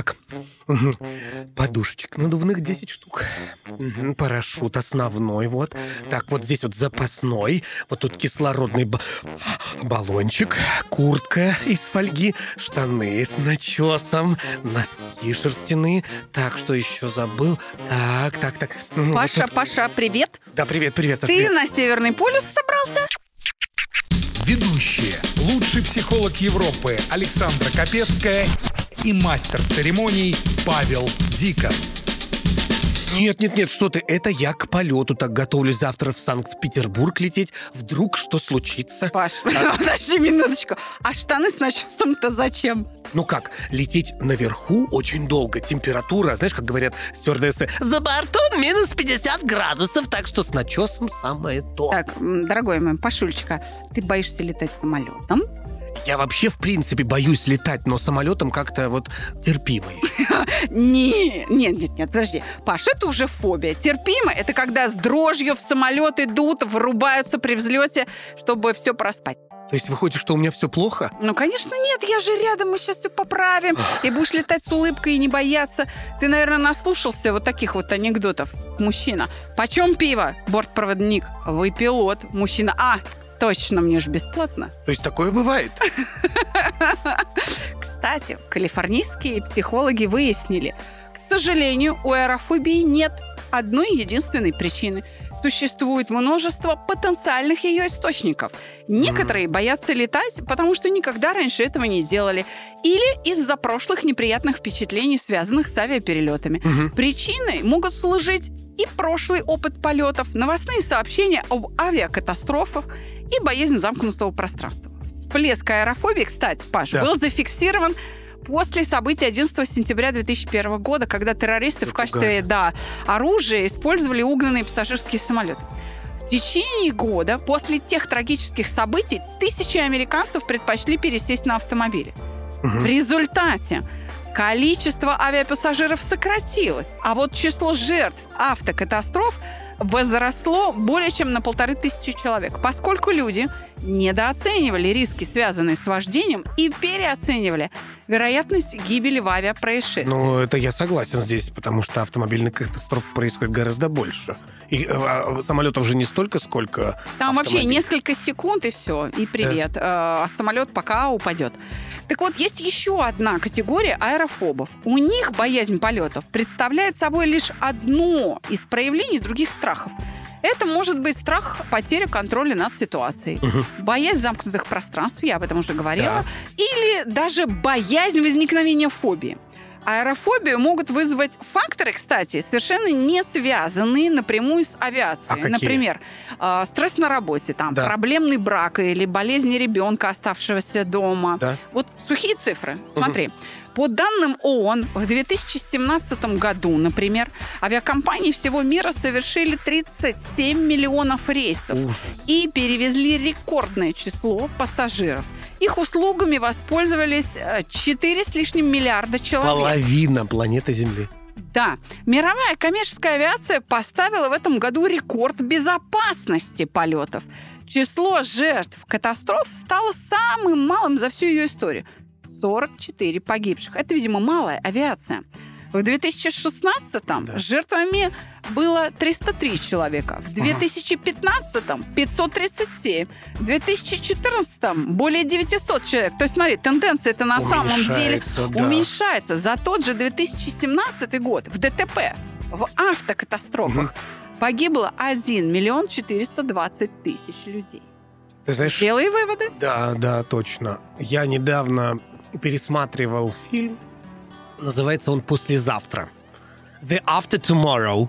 Так, подушечек надувных 10 штук. Парашют основной, вот. Так, вот здесь вот запасной. Вот тут кислородный ба- баллончик, куртка из фольги, штаны с начесом, носки шерстяные. Так, что еще забыл? Так, так, так. Мгм, вот Паша, тут- Паша, привет. Да, привет, привет, Саш, Ты привет. на Северный полюс собрался? Ведущие. Лучший психолог Европы Александра Капецкая и мастер церемоний Павел Дикон. Нет, нет, нет, что ты, это я к полету так готовлюсь завтра в Санкт-Петербург лететь. Вдруг что случится? Паш, подожди минуточку. А штаны с начесом-то зачем? Ну как, лететь наверху очень долго. Температура, знаешь, как говорят стюардессы, за бортом минус 50 градусов, так что с начесом самое то. Так, дорогой мой Пашульчика, ты боишься летать самолетом? Я вообще, в принципе, боюсь летать, но самолетом как-то вот терпимо еще. Не, нет, нет, нет, подожди. Паш, это уже фобия. Терпимо – это когда с дрожью в самолет идут, вырубаются при взлете, чтобы все проспать. То есть выходит, что у меня все плохо? Ну, конечно, нет, я же рядом, мы сейчас все поправим. И будешь летать с улыбкой и не бояться. Ты, наверное, наслушался вот таких вот анекдотов. Мужчина. Почем пиво? Бортпроводник. Вы пилот. Мужчина. А, точно, мне же бесплатно. То есть такое бывает? Кстати, калифорнийские психологи выяснили, к сожалению, у аэрофобии нет одной единственной причины. Существует множество потенциальных ее источников. Некоторые боятся летать, потому что никогда раньше этого не делали. Или из-за прошлых неприятных впечатлений, связанных с авиаперелетами. Мгм. Причиной могут служить и прошлый опыт полетов, новостные сообщения об авиакатастрофах и боязнь замкнутого пространства. Всплеск аэрофобии, кстати, Паш, Да. был зафиксирован после событий 11 сентября 2001 года, когда террористы в качестве да, оружия использовали угнанные пассажирские самолеты. В течение года после тех трагических событий тысячи американцев предпочли пересесть на автомобили. Мгм. В результате количество авиапассажиров сократилось, а вот число жертв автокатастроф возросло более чем на полторы тысячи человек, поскольку люди недооценивали риски, связанные с вождением, и переоценивали вероятность гибели в авиапроисшествии. Ну, это я согласен здесь, потому что автомобильных катастроф происходит гораздо больше. И э, а, самолетов же не столько, сколько Там вообще автомобилей. несколько секунд и все, и привет. Э, А самолет пока упадет. Так вот, есть еще одна категория аэрофобов. У них боязнь полетов представляет собой лишь одно из проявлений других страхов. Это может быть страх потери контроля над ситуацией, Мгм. боязнь замкнутых пространств, я об этом уже говорила, Да. или даже боязнь возникновения фобии. Аэрофобию могут вызвать факторы, кстати, совершенно не связанные напрямую с авиацией. А какие? Например, э, стресс на работе, там, Да. проблемный брак или болезни ребенка, оставшегося дома. Да. Вот сухие цифры. Смотри. По данным ООН, в 2017 году, например, авиакомпании всего мира совершили 37 миллионов рейсов Ужас. и перевезли рекордное число пассажиров. Их услугами воспользовались 4 с лишним миллиарда человек. Половина планеты Земли. Да, мировая коммерческая авиация поставила в этом году рекорд безопасности полетов. Число жертв катастроф стало самым малым за всю ее историю. 44 погибших. Это, видимо, малая авиация. В 2016-м Да. жертвами было 303 человека, в 2015-м 537, в 2014-м более 900 человек. То есть, смотри, тенденция это на самом деле Уменьшается, да. уменьшается. За тот же 2017 год в ДТП, в автокатастрофах погибло 1 миллион 420 тысяч людей. Ты знаешь, Делай выводы. Да, да, точно. Я недавно пересматривал фильм. Называется он «Послезавтра». The After Tomorrow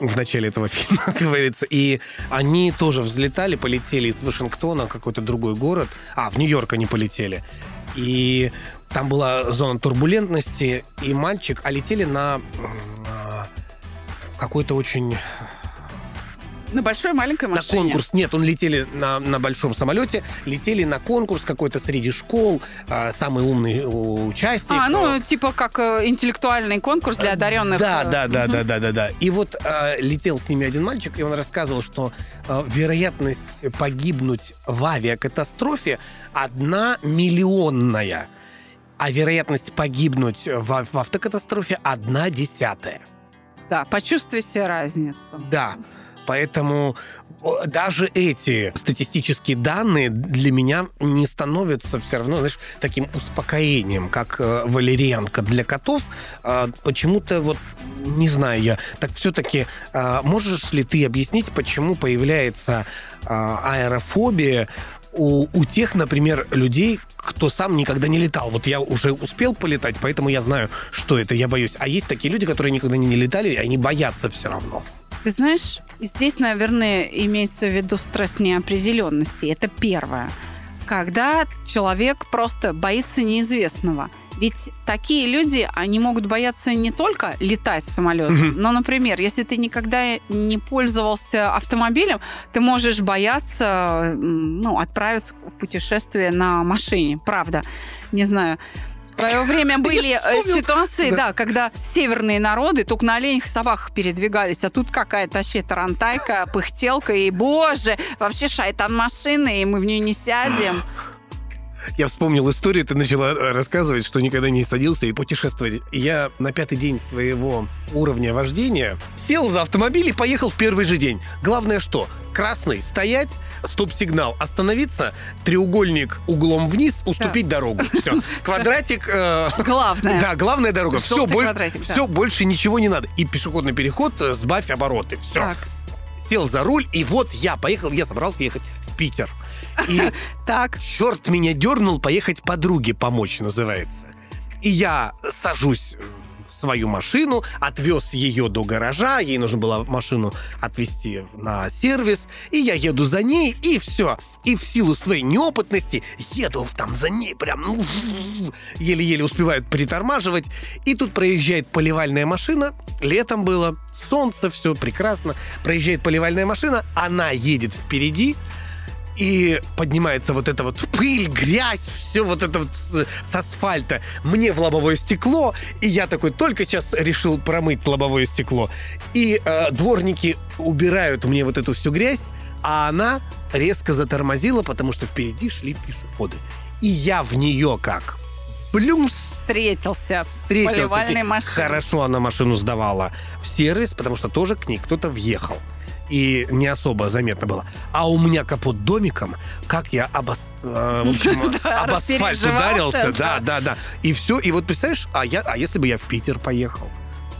в начале этого фильма говорится. И они тоже взлетали, полетели из Вашингтона в какой-то другой город. А, в Нью-Йорк они полетели. И там была зона турбулентности, и мальчик, а летели на какой-то очень на большой маленькой машине? На конкурс. Нет, он летели на, на большом самолете, летели на конкурс какой-то среди школ, э, самый умный участник. А, ну, типа как э, интеллектуальный конкурс для одаренных. Да, да, да, да, да, да, да. И вот э, летел с ними один мальчик, и он рассказывал, что э, вероятность погибнуть в авиакатастрофе одна миллионная, а вероятность погибнуть в, в автокатастрофе одна десятая. Да, почувствуйте разницу. Да. Поэтому даже эти статистические данные для меня не становятся все равно, знаешь, таким успокоением, как э, валерьянка для котов. А, почему-то вот не знаю я. Так все-таки а, можешь ли ты объяснить, почему появляется а, аэрофобия у, у тех, например, людей, кто сам никогда не летал. Вот я уже успел полетать, поэтому я знаю, что это, я боюсь. А есть такие люди, которые никогда не летали, и они боятся все равно. Ты знаешь, здесь, наверное, имеется в виду стресс неопределенности. Это первое. Когда человек просто боится неизвестного. Ведь такие люди, они могут бояться не только летать самолетом, но, например, если ты никогда не пользовался автомобилем, ты можешь бояться ну, отправиться в путешествие на машине. Правда. Не знаю в свое время были э, ситуации, да. когда северные народы только на оленях и собаках передвигались, а тут какая-то вообще тарантайка, пыхтелка, и, боже, вообще шайтан машины, и мы в нее не сядем. Я вспомнил историю, ты начала э, рассказывать, что никогда не садился и путешествовать. Я на пятый день своего уровня вождения сел за автомобиль и поехал в первый же день. Главное что? Красный стоять, стоп-сигнал остановиться, треугольник углом вниз, уступить да. дорогу. Все. Квадратик... Э, главное. Да, главная дорога. Все, боль, все, больше ничего не надо. И пешеходный переход, э, сбавь обороты. Все. Так. Сел за руль, и вот я поехал, я собрался ехать в Питер. И так. черт меня дернул поехать подруге помочь, называется. И я сажусь в свою машину, отвез ее до гаража, ей нужно было машину отвезти на сервис, и я еду за ней, и все. И в силу своей неопытности еду там за ней прям ну, еле-еле успевают притормаживать, и тут проезжает поливальная машина, летом было, солнце, все прекрасно, проезжает поливальная машина, она едет впереди, и поднимается вот эта вот пыль, грязь, все вот это вот с асфальта мне в лобовое стекло, и я такой только сейчас решил промыть лобовое стекло, и э, дворники убирают мне вот эту всю грязь, а она резко затормозила, потому что впереди шли пешеходы. И я в нее как плюмс. Встретился, Встретился с машиной. Хорошо она машину сдавала в сервис, потому что тоже к ней кто-то въехал и не особо заметно было. А у меня капот домиком, как я об, э, в общем, об асфальт ударился, да, да, да. И все, и вот представляешь, а, я, а если бы я в Питер поехал?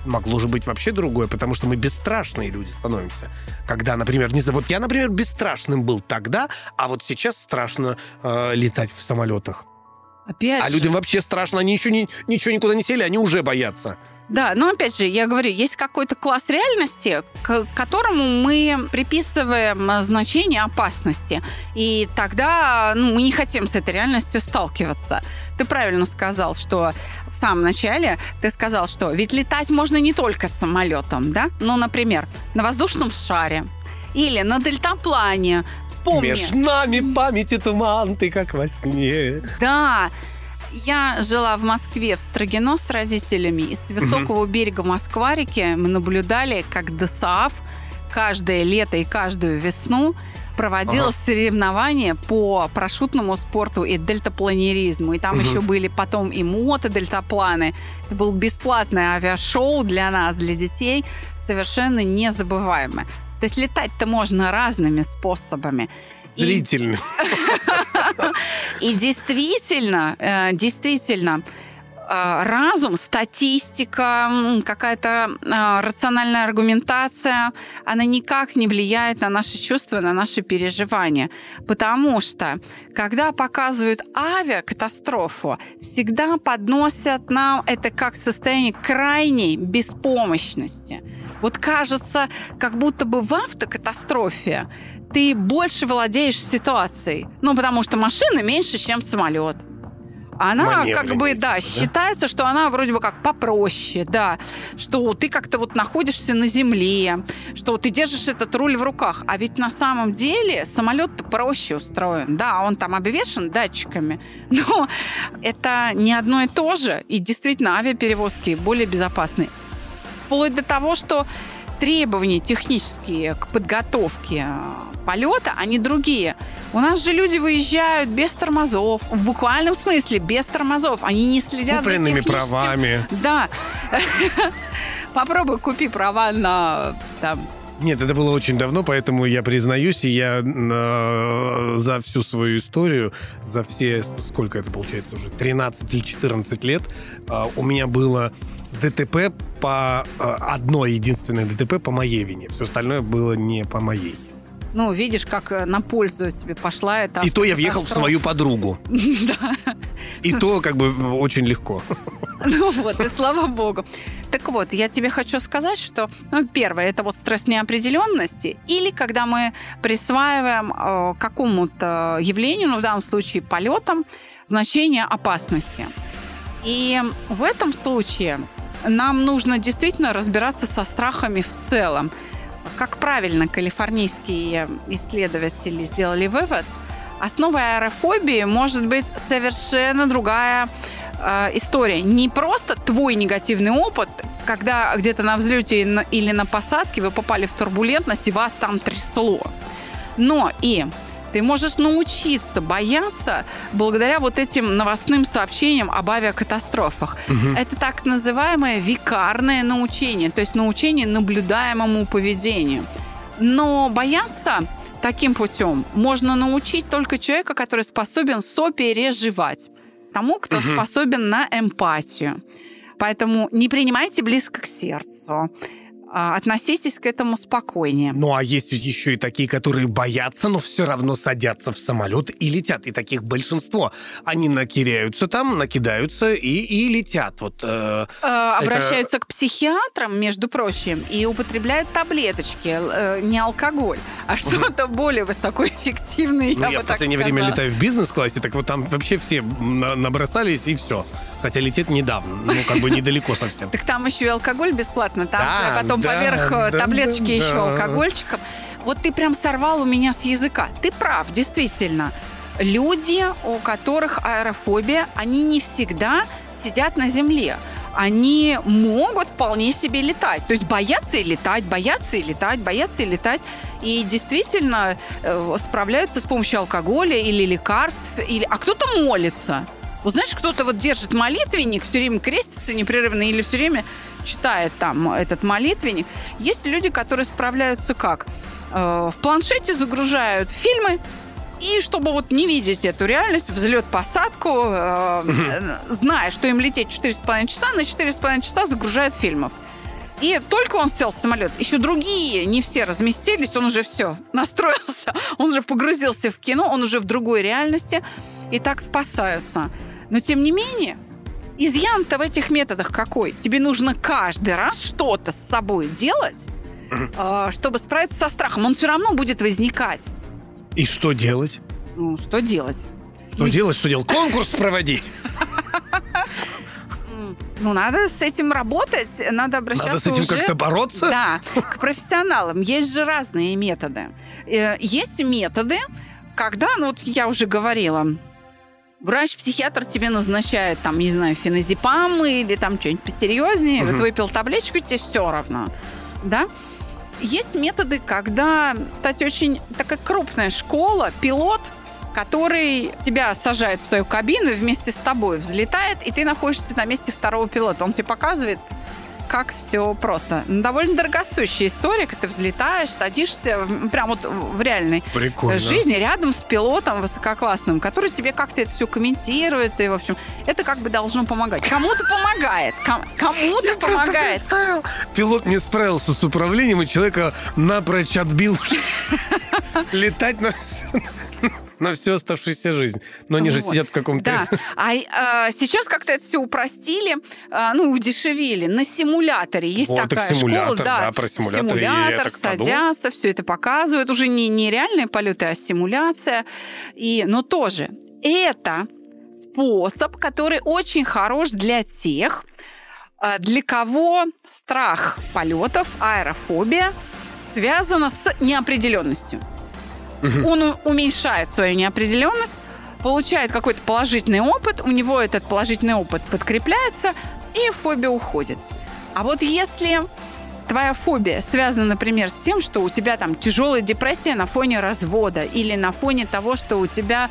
могло же быть вообще другое, потому что мы бесстрашные люди становимся. Когда, например, не знаю, вот я, например, бесстрашным был тогда, а вот сейчас страшно э, летать в самолетах. Опять а же. людям вообще страшно, они еще не, ничего никуда не сели, они уже боятся. Да, но опять же, я говорю, есть какой-то класс реальности, к которому мы приписываем значение опасности. И тогда ну, мы не хотим с этой реальностью сталкиваться. Ты правильно сказал, что в самом начале ты сказал, что ведь летать можно не только самолетом, да? Ну, например, на воздушном шаре или на дельтаплане. Вспомни. Меж нами памяти туман, ты как во сне. Да, я жила в Москве в Строгино с родителями, и с высокого угу. берега Москварики мы наблюдали, как ДСАФ каждое лето и каждую весну проводила ага. соревнования по парашютному спорту и дельтапланеризму. И там угу. еще были потом и мото-дельтапланы. Это был бесплатное авиашоу для нас, для детей, совершенно незабываемое. То есть летать-то можно разными способами. Зрительно. И действительно, э, действительно, э, разум, статистика, какая-то э, рациональная аргументация, она никак не влияет на наши чувства, на наши переживания. Потому что, когда показывают авиакатастрофу, всегда подносят нам это как состояние крайней беспомощности. Вот кажется, как будто бы в автокатастрофе ты больше владеешь ситуацией. Ну, потому что машина меньше, чем самолет. Она как бы, да, да? считается, что она вроде бы как попроще, да, что ты как-то вот находишься на земле, что ты держишь этот руль в руках, а ведь на самом деле самолет проще устроен, да, он там обвешен датчиками, но это не одно и то же, и действительно авиаперевозки более безопасны. Вплоть до того, что требования технические к подготовке полета, они другие. У нас же люди выезжают без тормозов, в буквальном смысле без тормозов. Они не следят за техническим... правами. Да. Попробуй купи права на там, Нет, это было очень давно, поэтому я признаюсь, и я э, за всю свою историю, за все, сколько это получается уже, 13 или 14 лет, э, у меня было ДТП по... э, одно единственное ДТП по моей вине. Все остальное было не по моей. Ну, видишь, как э, на пользу тебе пошла эта и то я въехал в свою подругу. И то как бы очень легко. Ну вот, и слава богу. Так вот, я тебе хочу сказать, что, ну, первое, это вот стресс неопределенности, или когда мы присваиваем э, какому-то явлению, ну, в данном случае полетам, значение опасности. И в этом случае нам нужно действительно разбираться со страхами в целом. Как правильно калифорнийские исследователи сделали вывод, основой аэрофобии может быть совершенно другая э, история. Не просто твой негативный опыт, когда где-то на взлете или на посадке вы попали в турбулентность и вас там трясло. Но и ты можешь научиться бояться благодаря вот этим новостным сообщениям об авиакатастрофах. Это так называемое викарное научение, то есть научение наблюдаемому поведению. Но бояться таким путем можно научить только человека, который способен сопереживать. Тому, кто способен на эмпатию. Поэтому не принимайте близко к сердцу. А, Относитесь к этому спокойнее. Ну, а есть ведь еще и такие, которые боятся, но все равно садятся в самолет и летят. И таких большинство. Они накиряются там, накидаются и, и летят. Вот, э, Э, обращаются к психиатрам, между прочим, и употребляют таблеточки, э, не алкоголь, а что-то более высокоэффективное, ну, я я бы в последнее время летаю в бизнес-классе, так вот там вообще все на- набросались и все. Хотя лететь недавно, ну, как бы недалеко совсем. Так там еще и алкоголь бесплатно, там же потом поверх э, таблеточки еще алкогольчиком. Вот ты прям сорвал у меня с языка. Ты прав, действительно. Люди, у которых аэрофобия, они не всегда сидят на земле. Они могут вполне себе летать. То есть боятся и летать, боятся и летать, боятся и летать. И действительно э, справляются с помощью алкоголя или лекарств. Или... А кто-то молится. Вот знаешь, кто-то вот держит молитвенник, все время крестится непрерывно или все время читает там этот молитвенник. Есть люди, которые справляются как? Э, В планшете загружают фильмы, и чтобы вот не видеть эту реальность, взлет-посадку, э, э, зная, что им лететь 4,5 часа, на 4,5 часа загружают фильмов. И только он сел в самолет, еще другие не все разместились, он уже все настроился, он уже погрузился в кино, он уже в другой реальности, и так спасаются. Но тем не менее, изъян-то в этих методах какой? Тебе нужно каждый раз что-то с собой делать, э, чтобы справиться со страхом. Он все равно будет возникать. И что делать? Ну, что делать? Что Ну, делать, что делать? Конкурс проводить. Ну, надо с этим работать, надо обращаться Надо с этим уже- как-то бороться? Да, к профессионалам. Есть же разные методы. Э, Есть методы, когда, ну вот я уже говорила, врач-психиатр тебе назначает, там, не знаю, феназепам или там что-нибудь посерьезнее, Мгм. вот выпил таблеточку, тебе все равно. Да? Есть методы, когда, кстати, очень такая крупная школа, пилот, который тебя сажает в свою кабину и вместе с тобой взлетает, и ты находишься на месте второго пилота. Он тебе показывает, как все просто. Ну, Довольно дорогостоящая история, когда ты взлетаешь, садишься в- прям вот в реальной Прикольно. жизни рядом с пилотом высококлассным, который тебе как-то это все комментирует, и, в общем, это как бы должно помогать. Кому-то помогает, ком- кому-то помогает. пилот не справился с управлением, и человека напрочь отбил летать на на всю оставшуюся жизнь. Но они же Вот. сидят в каком-то... Да. А, а, сейчас как-то это все упростили, а, ну, удешевили. На симуляторе есть Вот, так такая симулятор, школа. да, про симулятор Симулятор, так садятся, все это показывают. Уже не, не реальные полеты, а симуляция. И, но тоже это способ, который очень хорош для тех, а, для кого страх полетов, аэрофобия связана с неопределенностью. Он уменьшает свою неопределенность, получает какой-то положительный опыт, у него этот положительный опыт подкрепляется, и фобия уходит. А вот если твоя фобия связана, например, с тем, что у тебя там тяжелая депрессия на фоне развода или на фоне того, что у тебя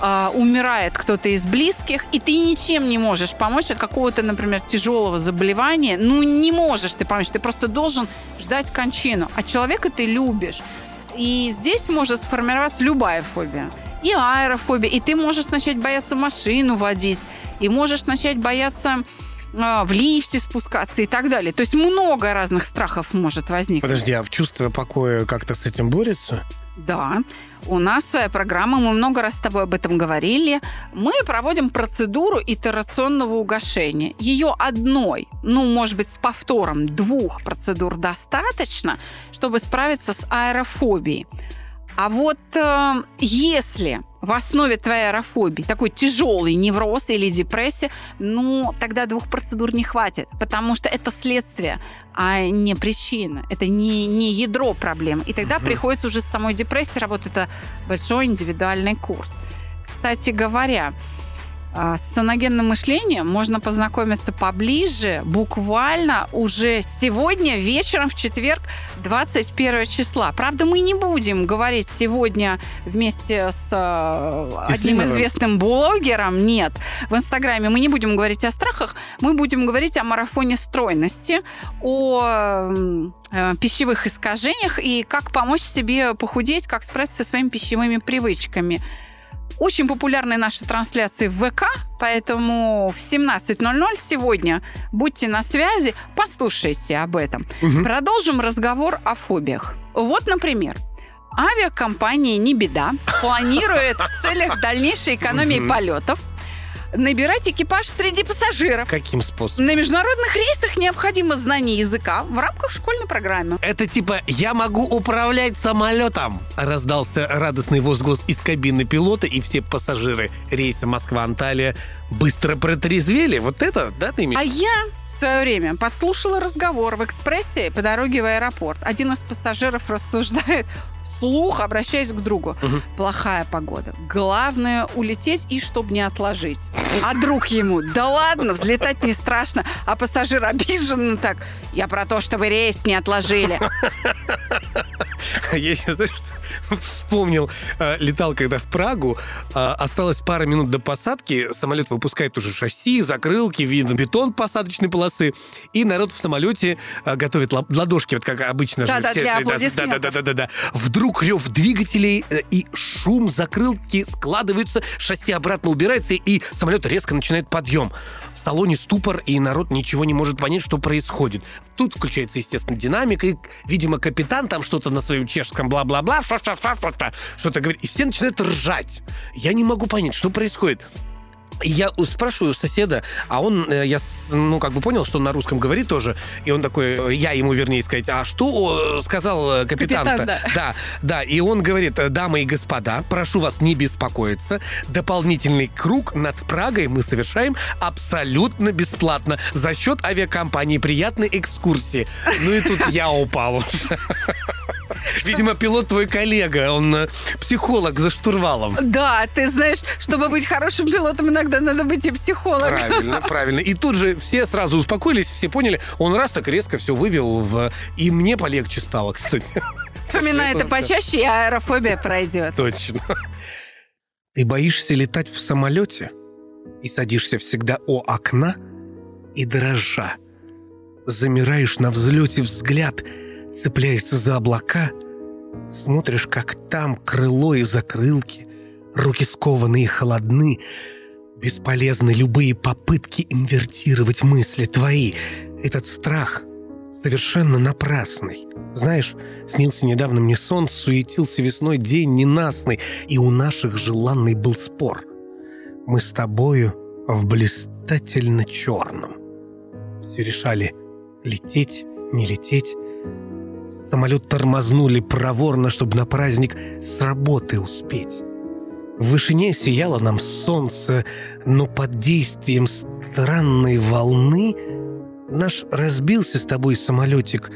э, умирает кто-то из близких, и ты ничем не можешь помочь от какого-то, например, тяжелого заболевания, ну не можешь ты помочь, ты просто должен ждать кончину, а человека ты любишь. И здесь может сформироваться любая фобия. И аэрофобия, и ты можешь начать бояться машину водить, и можешь начать бояться а, в лифте спускаться и так далее. То есть много разных страхов может возникнуть. Подожди, а в чувство покоя как-то с этим борется? Да, у нас своя программа, мы много раз с тобой об этом говорили. Мы проводим процедуру итерационного угошения. Ее одной, ну, может быть, с повтором двух процедур достаточно, чтобы справиться с аэрофобией. А вот э, если в основе твоей аэрофобии такой тяжелый невроз или депрессия, ну, тогда двух процедур не хватит, потому что это следствие, а не причина. Это не, не ядро проблем. И тогда угу. приходится уже с самой депрессией работать. Это большой индивидуальный курс. Кстати говоря, с саногенным мышлением можно познакомиться поближе буквально уже сегодня вечером в четверг 21 числа. Правда, мы не будем говорить сегодня вместе с а, одним известным блогером. Нет, в Инстаграме мы не будем говорить о страхах, мы будем говорить о марафоне стройности, о э, пищевых искажениях и как помочь себе похудеть, как справиться со своими пищевыми привычками. Очень популярны наши трансляции в ВК, поэтому в 17.00 сегодня будьте на связи, послушайте об этом. Угу. Продолжим разговор о фобиях. Вот, например, авиакомпания «Не беда» планирует в целях дальнейшей экономии полетов набирать экипаж среди пассажиров. Каким способом? На международных рейсах необходимо знание языка в рамках школьной программы. Это типа «я могу управлять самолетом», раздался радостный возглас из кабины пилота, и все пассажиры рейса Москва-Анталия быстро протрезвели. Вот это, да, ты имеешь? А я в свое время подслушала разговор в экспрессе по дороге в аэропорт. Один из пассажиров рассуждает, вслух, обращаясь к другу. Угу. Плохая погода. Главное улететь и чтобы не отложить. А друг ему, да ладно, взлетать не страшно. А пассажир обижен так, я про то, чтобы рейс не отложили. Я сейчас, знаешь, вспомнил, э, летал когда в Прагу, э, осталось пара минут до посадки, самолет выпускает уже шасси, закрылки, видно бетон посадочной полосы, и народ в самолете э, готовит ладошки, вот как обычно да, же. Да, все, для да, да, да, да, да. Вдруг рев двигателей и шум закрылки складываются, шасси обратно убирается, и самолет резко начинает подъем. Салоне ступор, и народ ничего не может понять, что происходит. Тут включается, естественно, динамика, и, видимо, капитан там что-то на своем чешском бла-бла-бла, что-то говорит, и все начинают ржать. Я не могу понять, что происходит. Я спрашиваю соседа, а он, э, я, ну, как бы понял, что он на русском говорит тоже, и он такой, я ему, вернее, сказать, а что сказал капитан-то? Капитан, да. да, да, и он говорит, дамы и господа, прошу вас не беспокоиться, дополнительный круг над Прагой мы совершаем абсолютно бесплатно за счет авиакомпании. Приятной экскурсии. Ну и тут я упал уже. Видимо, пилот твой коллега, он э, психолог за штурвалом. Да, ты знаешь, чтобы быть хорошим пилотом, иногда надо быть и психологом. Правильно, правильно. И тут же все сразу успокоились, все поняли. Он раз так резко все вывел в... И мне полегче стало, кстати. Поминай это почаще, и аэрофобия пройдет. Точно. Ты боишься летать в самолете и садишься всегда у окна и дрожа. Замираешь на взлете взгляд — цепляется за облака, смотришь, как там крыло и закрылки, руки скованы и холодны, бесполезны любые попытки инвертировать мысли твои. Этот страх совершенно напрасный. Знаешь, снился недавно мне сон, суетился весной день ненастный, и у наших желанный был спор. Мы с тобою в блистательно черном. Все решали лететь, не лететь, Самолет тормознули проворно, чтобы на праздник с работы успеть. В вышине сияло нам солнце, но под действием странной волны наш разбился с тобой самолетик,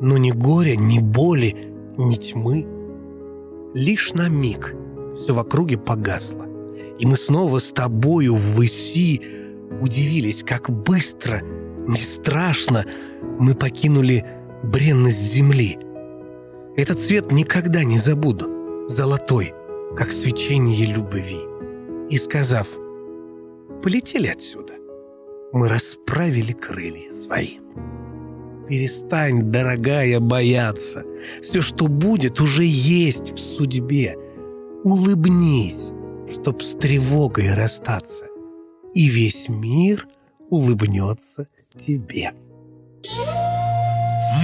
но ни горя, ни боли, ни тьмы. Лишь на миг все в округе погасло, и мы снова с тобою в выси удивились, как быстро, не страшно мы покинули бренность земли. Этот цвет никогда не забуду, золотой, как свечение любви. И сказав, полетели отсюда, мы расправили крылья свои. Перестань, дорогая, бояться. Все, что будет, уже есть в судьбе. Улыбнись, чтоб с тревогой расстаться. И весь мир улыбнется тебе.